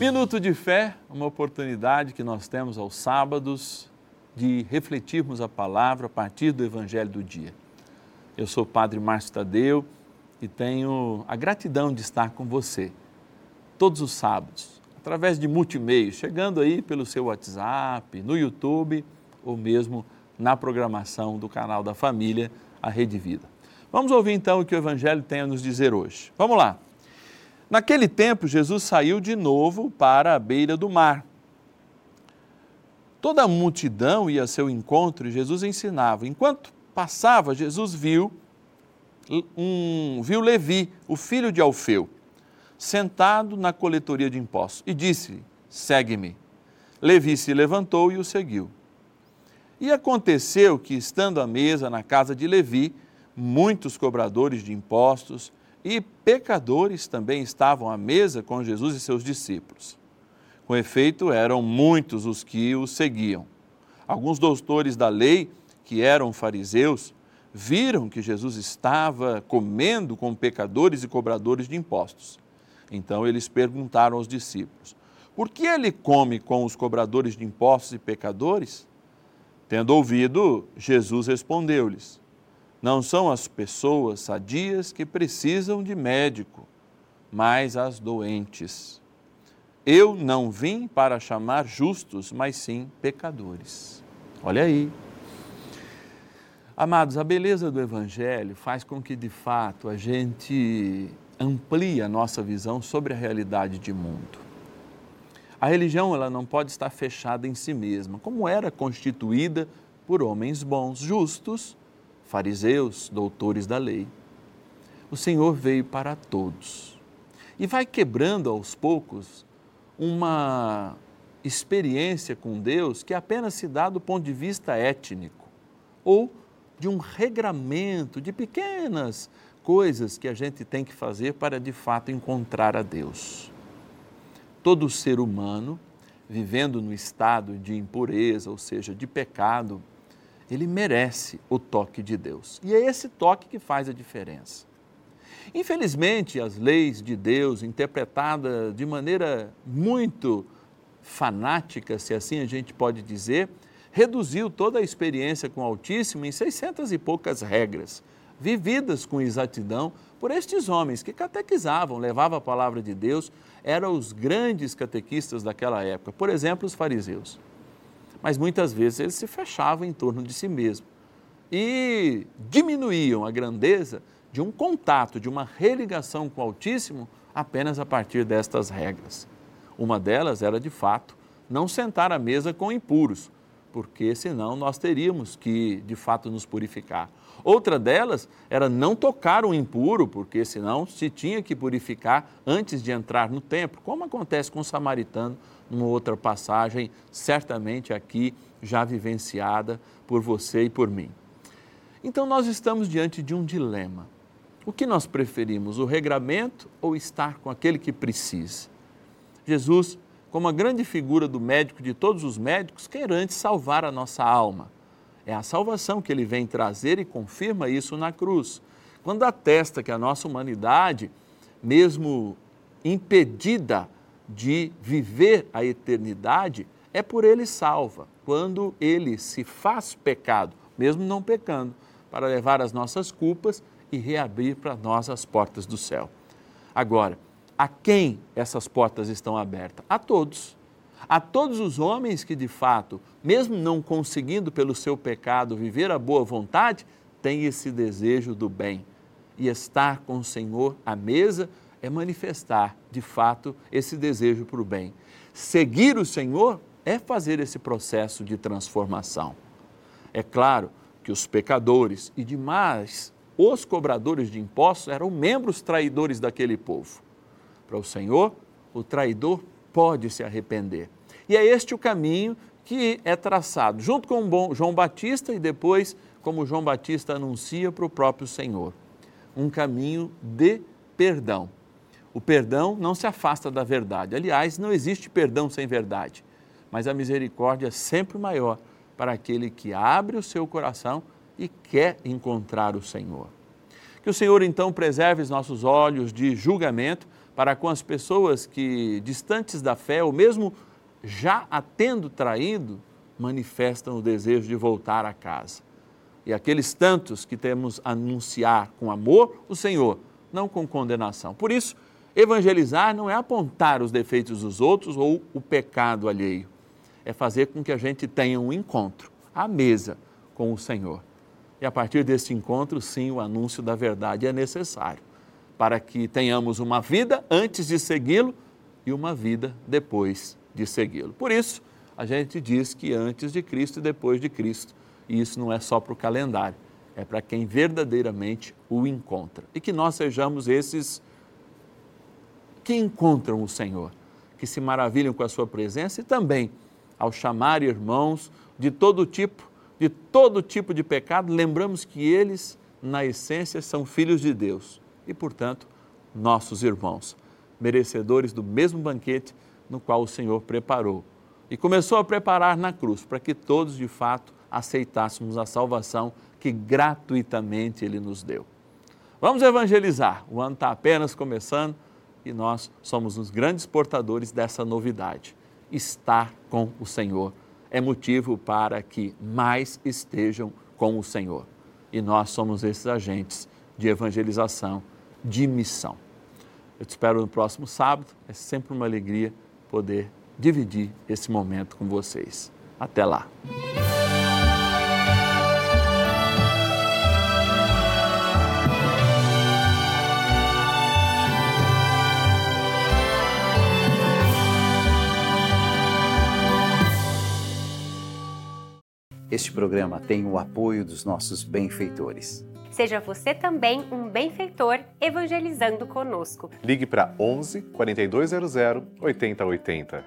Minuto de Fé, uma oportunidade que nós temos aos sábados de refletirmos a palavra a partir do Evangelho do dia. Eu sou o Padre Márcio Tadeu e tenho a gratidão de estar com você todos os sábados, através de multimeios, chegando aí pelo seu WhatsApp, no YouTube ou mesmo na programação do canal da família, a Rede Vida. Vamos ouvir então o que o Evangelho tem a nos dizer hoje. Vamos lá. Naquele tempo, Jesus saiu de novo para a beira do mar. Toda a multidão ia a seu encontro e Jesus ensinava. Enquanto passava, Jesus viu um, viu Levi, o filho de Alfeu, sentado na coletoria de impostos e disse-lhe: Segue-me. Levi se levantou e o seguiu. E aconteceu que, estando à mesa na casa de Levi, muitos cobradores de impostos e pecadores também estavam à mesa com Jesus e seus discípulos. Com efeito, eram muitos os que o seguiam. Alguns doutores da lei, que eram fariseus, viram que Jesus estava comendo com pecadores e cobradores de impostos. Então eles perguntaram aos discípulos: Por que ele come com os cobradores de impostos e pecadores? Tendo ouvido, Jesus respondeu-lhes: não são as pessoas sadias que precisam de médico, mas as doentes. Eu não vim para chamar justos, mas sim pecadores. Olha aí. Amados, a beleza do Evangelho faz com que, de fato, a gente amplie a nossa visão sobre a realidade de mundo. A religião ela não pode estar fechada em si mesma, como era constituída por homens bons, justos, fariseus, doutores da lei. O Senhor veio para todos e vai quebrando aos poucos uma experiência com Deus que apenas se dá do ponto de vista étnico ou de um regramento de pequenas coisas que a gente tem que fazer para de fato encontrar a Deus. Todo ser humano vivendo no estado de impureza, ou seja, de pecado, ele merece o toque de Deus. E é esse toque que faz a diferença. Infelizmente, as leis de Deus, interpretadas de maneira muito fanática, se assim a gente pode dizer, reduziu toda a experiência com o Altíssimo em 600 e poucas regras, vividas com exatidão por estes homens que catequizavam, levavam a palavra de Deus, eram os grandes catequistas daquela época, por exemplo, os fariseus mas muitas vezes eles se fechavam em torno de si mesmo e diminuíam a grandeza de um contato, de uma religação com o Altíssimo apenas a partir destas regras. Uma delas era, de fato, não sentar à mesa com impuros, porque senão nós teríamos que, de fato, nos purificar. Outra delas era não tocar o impuro, porque senão se tinha que purificar antes de entrar no templo, como acontece com o samaritano numa outra passagem, certamente aqui já vivenciada por você e por mim. Então nós estamos diante de um dilema. O que nós preferimos, o regramento ou estar com aquele que precisa? Jesus, como a grande figura do médico de todos os médicos, quer antes salvar a nossa alma. É a salvação que ele vem trazer e confirma isso na cruz. Quando atesta que a nossa humanidade, mesmo impedida de viver a eternidade é por ele salva, quando ele se faz pecado, mesmo não pecando, para levar as nossas culpas e reabrir para nós as portas do céu. Agora, a quem essas portas estão abertas? A todos. A todos os homens que, de fato, mesmo não conseguindo pelo seu pecado viver a boa vontade, têm esse desejo do bem e estar com o Senhor à mesa é manifestar, de fato, esse desejo para o bem. Seguir o Senhor é fazer esse processo de transformação. É claro que os pecadores e demais os cobradores de impostos eram membros traidores daquele povo. Para o Senhor, o traidor pode se arrepender. E é este o caminho que é traçado, junto com João Batista e depois, como João Batista anuncia para o próprio Senhor, um caminho de perdão. O perdão não se afasta da verdade. Aliás, não existe perdão sem verdade. Mas a misericórdia é sempre maior para aquele que abre o seu coração e quer encontrar o Senhor. Que o Senhor então preserve os nossos olhos de julgamento para com as pessoas que, distantes da fé, ou mesmo já a tendo traído, manifestam o desejo de voltar a casa. E aqueles tantos que temos a anunciar com amor o Senhor, não com condenação. Por isso, evangelizar não é apontar os defeitos dos outros ou o pecado alheio, é fazer com que a gente tenha um encontro à mesa com o Senhor. E a partir desse encontro, sim, o anúncio da verdade é necessário para que tenhamos uma vida antes de segui-lo e uma vida depois de segui-lo. Por isso, a gente diz que antes de Cristo e depois de Cristo. E isso não é só para o calendário, é para quem verdadeiramente o encontra. E que nós sejamos esses que encontram o Senhor, que se maravilham com a sua presença e também, ao chamar irmãos de todo tipo, de todo tipo de pecado, lembramos que eles, na essência, são filhos de Deus e, portanto, nossos irmãos, merecedores do mesmo banquete no qual o Senhor preparou. E começou a preparar na cruz para que todos, de fato, aceitássemos a salvação que gratuitamente Ele nos deu. Vamos evangelizar. O ano está apenas começando e nós somos os grandes portadores dessa novidade. Estar com o Senhor é motivo para que mais estejam com o Senhor. E nós somos esses agentes de evangelização de missão. Eu te espero no próximo sábado. É sempre uma alegria poder dividir esse momento com vocês. Até lá. Este programa tem o apoio dos nossos benfeitores. Seja você também um benfeitor evangelizando conosco. Ligue para 11 4200 8080.